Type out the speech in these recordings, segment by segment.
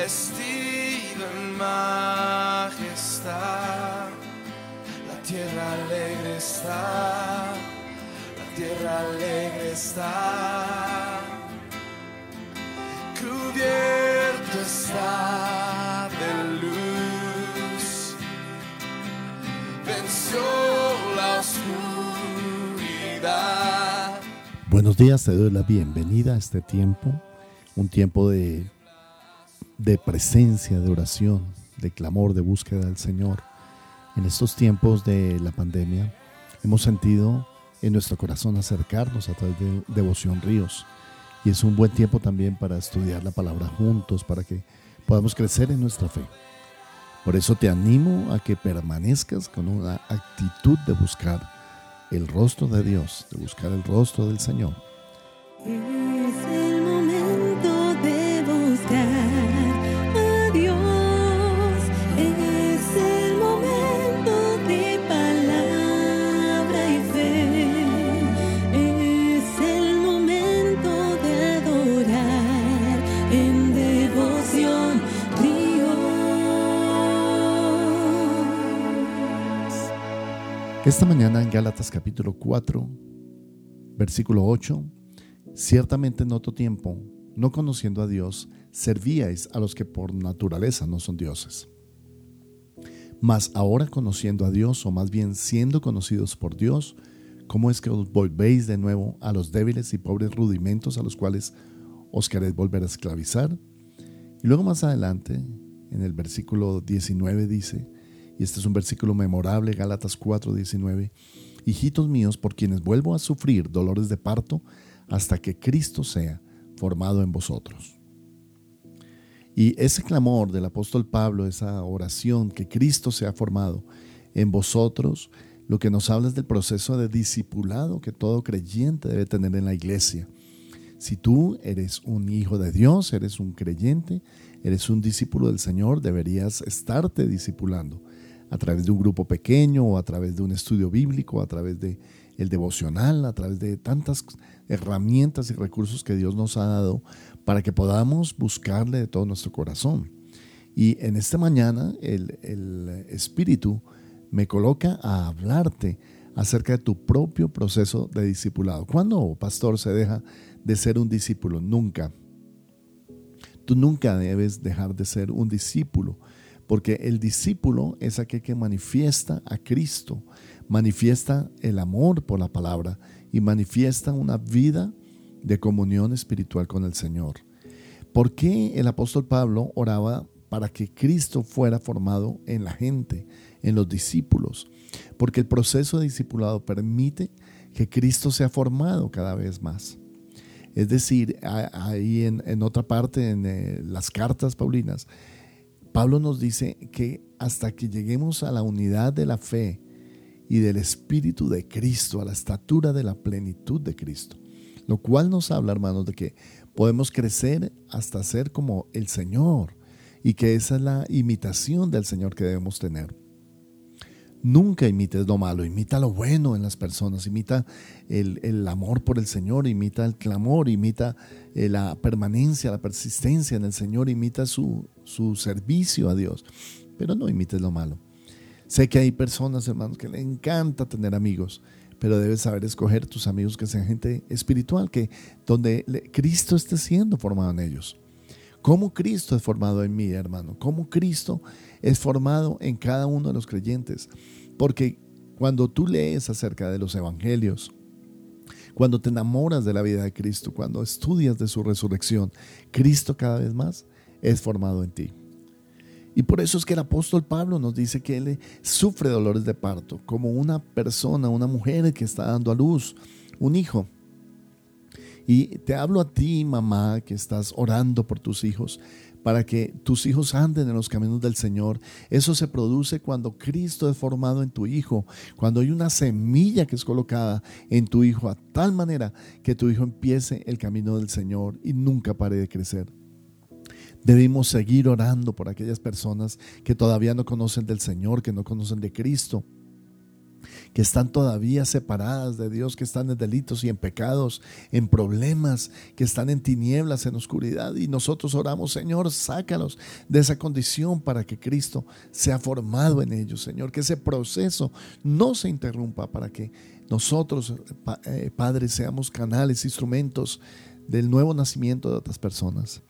vestido en majestad. La tierra alegre está, la tierra alegre está. Cubierto está de luz, venció la oscuridad. Buenos días, te doy la bienvenida a este tiempo, un tiempo de, de presencia, de oración, de clamor, de búsqueda del Señor. En estos tiempos de la pandemia hemos sentido en nuestro corazón acercarnos a través de Devoción Ríos. Y es un buen tiempo también para estudiar la palabra juntos, para que podamos crecer en nuestra fe. Por eso te animo a que permanezcas con una actitud de buscar el rostro de Dios, de buscar el rostro del Señor. Esta mañana en Gálatas capítulo 4, versículo 8, ciertamente en otro tiempo, no conociendo a Dios, servíais a los que por naturaleza no son dioses. Mas ahora conociendo a Dios, o más bien siendo conocidos por Dios, ¿cómo es que os volvéis de nuevo a los débiles y pobres rudimentos a los cuales os queréis volver a esclavizar? Y luego más adelante, en el versículo 19 dice, y este es un versículo memorable, Gálatas 4, 19, hijitos míos, por quienes vuelvo a sufrir dolores de parto hasta que Cristo sea formado en vosotros. Y ese clamor del apóstol Pablo, esa oración, que Cristo sea formado en vosotros, lo que nos habla es del proceso de discipulado que todo creyente debe tener en la iglesia. Si tú eres un hijo de Dios, eres un creyente, eres un discípulo del Señor, deberías estarte discipulando a través de un grupo pequeño o a través de un estudio bíblico, a través de el devocional, a través de tantas herramientas y recursos que Dios nos ha dado para que podamos buscarle de todo nuestro corazón. Y en esta mañana el, el Espíritu me coloca a hablarte acerca de tu propio proceso de discipulado. ¿Cuándo, pastor, se deja de ser un discípulo? Nunca. Tú nunca debes dejar de ser un discípulo, porque el discípulo es aquel que manifiesta a Cristo, manifiesta el amor por la palabra y manifiesta una vida de comunión espiritual con el Señor. ¿Por qué el apóstol Pablo oraba para que Cristo fuera formado en la gente, en los discípulos? Porque el proceso de discipulado permite que Cristo sea formado cada vez más. Es decir, ahí en, otra parte, en eh, las cartas paulinas, Pablo nos dice que hasta que lleguemos a la unidad de la fe y del Espíritu de Cristo, a la estatura de la plenitud de Cristo, lo cual nos habla, hermanos, de que podemos crecer hasta ser como el Señor y que esa es la imitación del Señor que debemos tener. Nunca imites lo malo, imita lo bueno en las personas, imita el, el amor por el Señor, imita el clamor, imita eh, la permanencia, la persistencia en el Señor, imita su, su servicio a Dios, pero no imites lo malo. Sé que hay personas, hermanos, que le encanta tener amigos, pero debes saber escoger tus amigos que sean gente espiritual, que donde Cristo esté siendo formado en ellos. ¿Cómo Cristo es formado en mí, hermano? ¿Cómo Cristo es formado en cada uno de los creyentes? Porque cuando tú lees acerca de los evangelios, cuando te enamoras de la vida de Cristo, cuando estudias de su resurrección, Cristo cada vez más es formado en ti. Y por eso es que el apóstol Pablo nos dice que él sufre dolores de parto, como una persona, una mujer que está dando a luz un hijo. Y te hablo a ti, mamá, que estás orando por tus hijos, para que tus hijos anden en los caminos del Señor. Eso se produce cuando Cristo es formado en tu hijo, cuando hay una semilla que es colocada en tu hijo a tal manera que tu hijo empiece el camino del Señor y nunca pare de crecer. Debemos seguir orando por aquellas personas que todavía no conocen del Señor, que no conocen de Cristo que están todavía separadas de Dios, que están en delitos y en pecados, en problemas, que están en tinieblas, en oscuridad. Y nosotros oramos, Señor, sácalos de esa condición para que Cristo sea formado en ellos, Señor, que ese proceso no se interrumpa para que nosotros, eh, Padre, seamos canales, instrumentos del nuevo nacimiento de otras personas.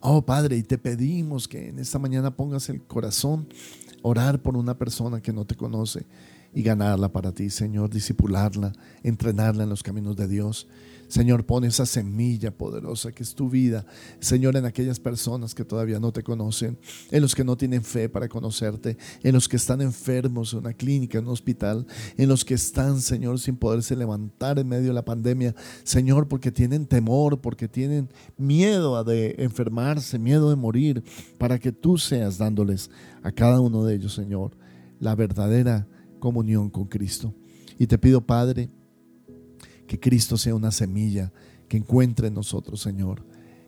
Oh Padre, y te pedimos que en esta mañana pongas el corazón, orar por una persona que no te conoce y ganarla para ti, Señor, disipularla, entrenarla en los caminos de Dios. Señor, pone esa semilla poderosa que es tu vida, Señor, en aquellas personas que todavía no te conocen, en los que no tienen fe para conocerte, en los que están enfermos en una clínica, en un hospital, en los que están, Señor, sin poderse levantar en medio de la pandemia, Señor, porque tienen temor, porque tienen miedo de enfermarse, miedo de morir, para que tú seas dándoles a cada uno de ellos, Señor, la verdadera comunión con Cristo. Y te pido, Padre, que Cristo sea una semilla que encuentre en nosotros, Señor,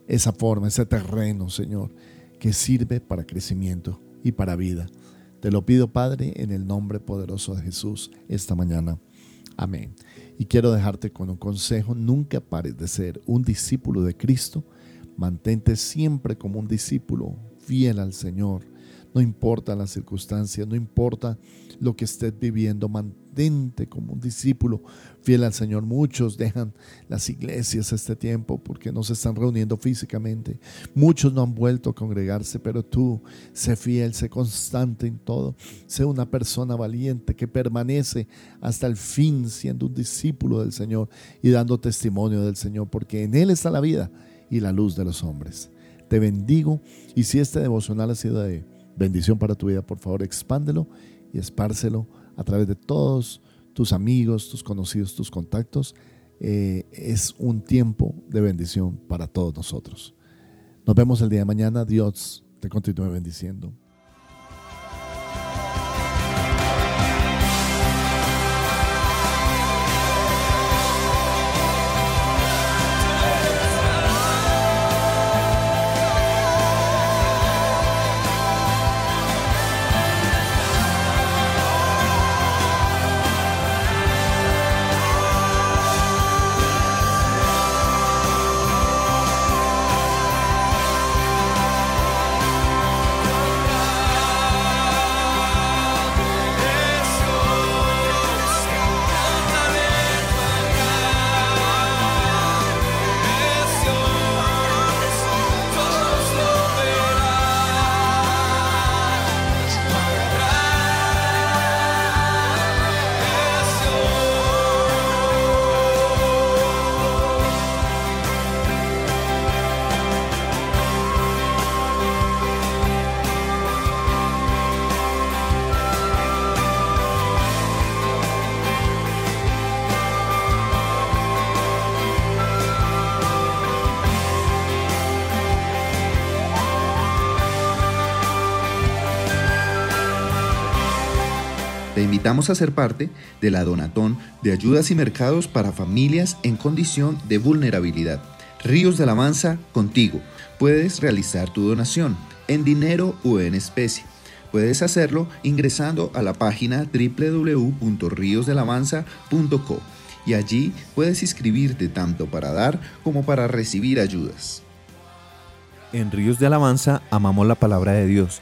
esa forma, ese terreno, Señor, que sirve para crecimiento y para vida. Te lo pido, Padre, en el nombre poderoso de Jesús esta mañana. Amén. Y quiero dejarte con un consejo, nunca pares de ser un discípulo de Cristo, mantente siempre como un discípulo fiel al Señor. No importa las circunstancias, no importa lo que estés viviendo, mantente como un discípulo fiel al Señor. Muchos dejan las iglesias este tiempo porque no se están reuniendo físicamente. Muchos no han vuelto a congregarse, pero tú sé fiel, sé constante en todo. Sé una persona valiente que permanece hasta el fin siendo un discípulo del Señor y dando testimonio del Señor, porque en Él está la vida y la luz de los hombres. Te bendigo y si este devocional ha sido de bendición para tu vida, por favor, expándelo y espárcelo a través de todos tus amigos, tus conocidos, tus contactos. Eh, es un tiempo de bendición para todos nosotros. Nos vemos el día de mañana. Dios te continúe bendiciendo. Te invitamos a ser parte de la Donatón de Ayudas y Mercados para Familias en Condición de Vulnerabilidad. Ríos de Alabanza contigo. Puedes realizar tu donación en dinero o en especie. Puedes hacerlo ingresando a la página www.riosdelavanza.co y allí puedes inscribirte tanto para dar como para recibir ayudas. En Ríos de Alabanza amamos la palabra de Dios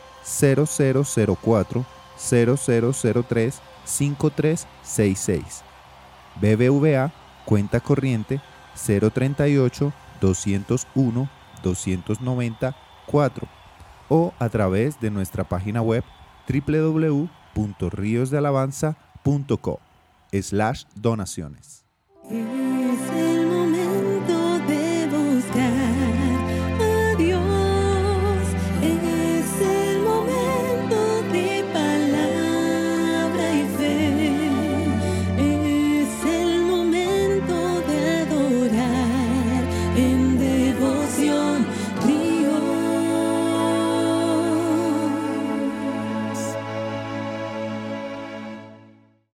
0004 0003 5366. BBVA, cuenta corriente 038 201 294 o a través de nuestra página web www.riosdealabanza.co slash donaciones.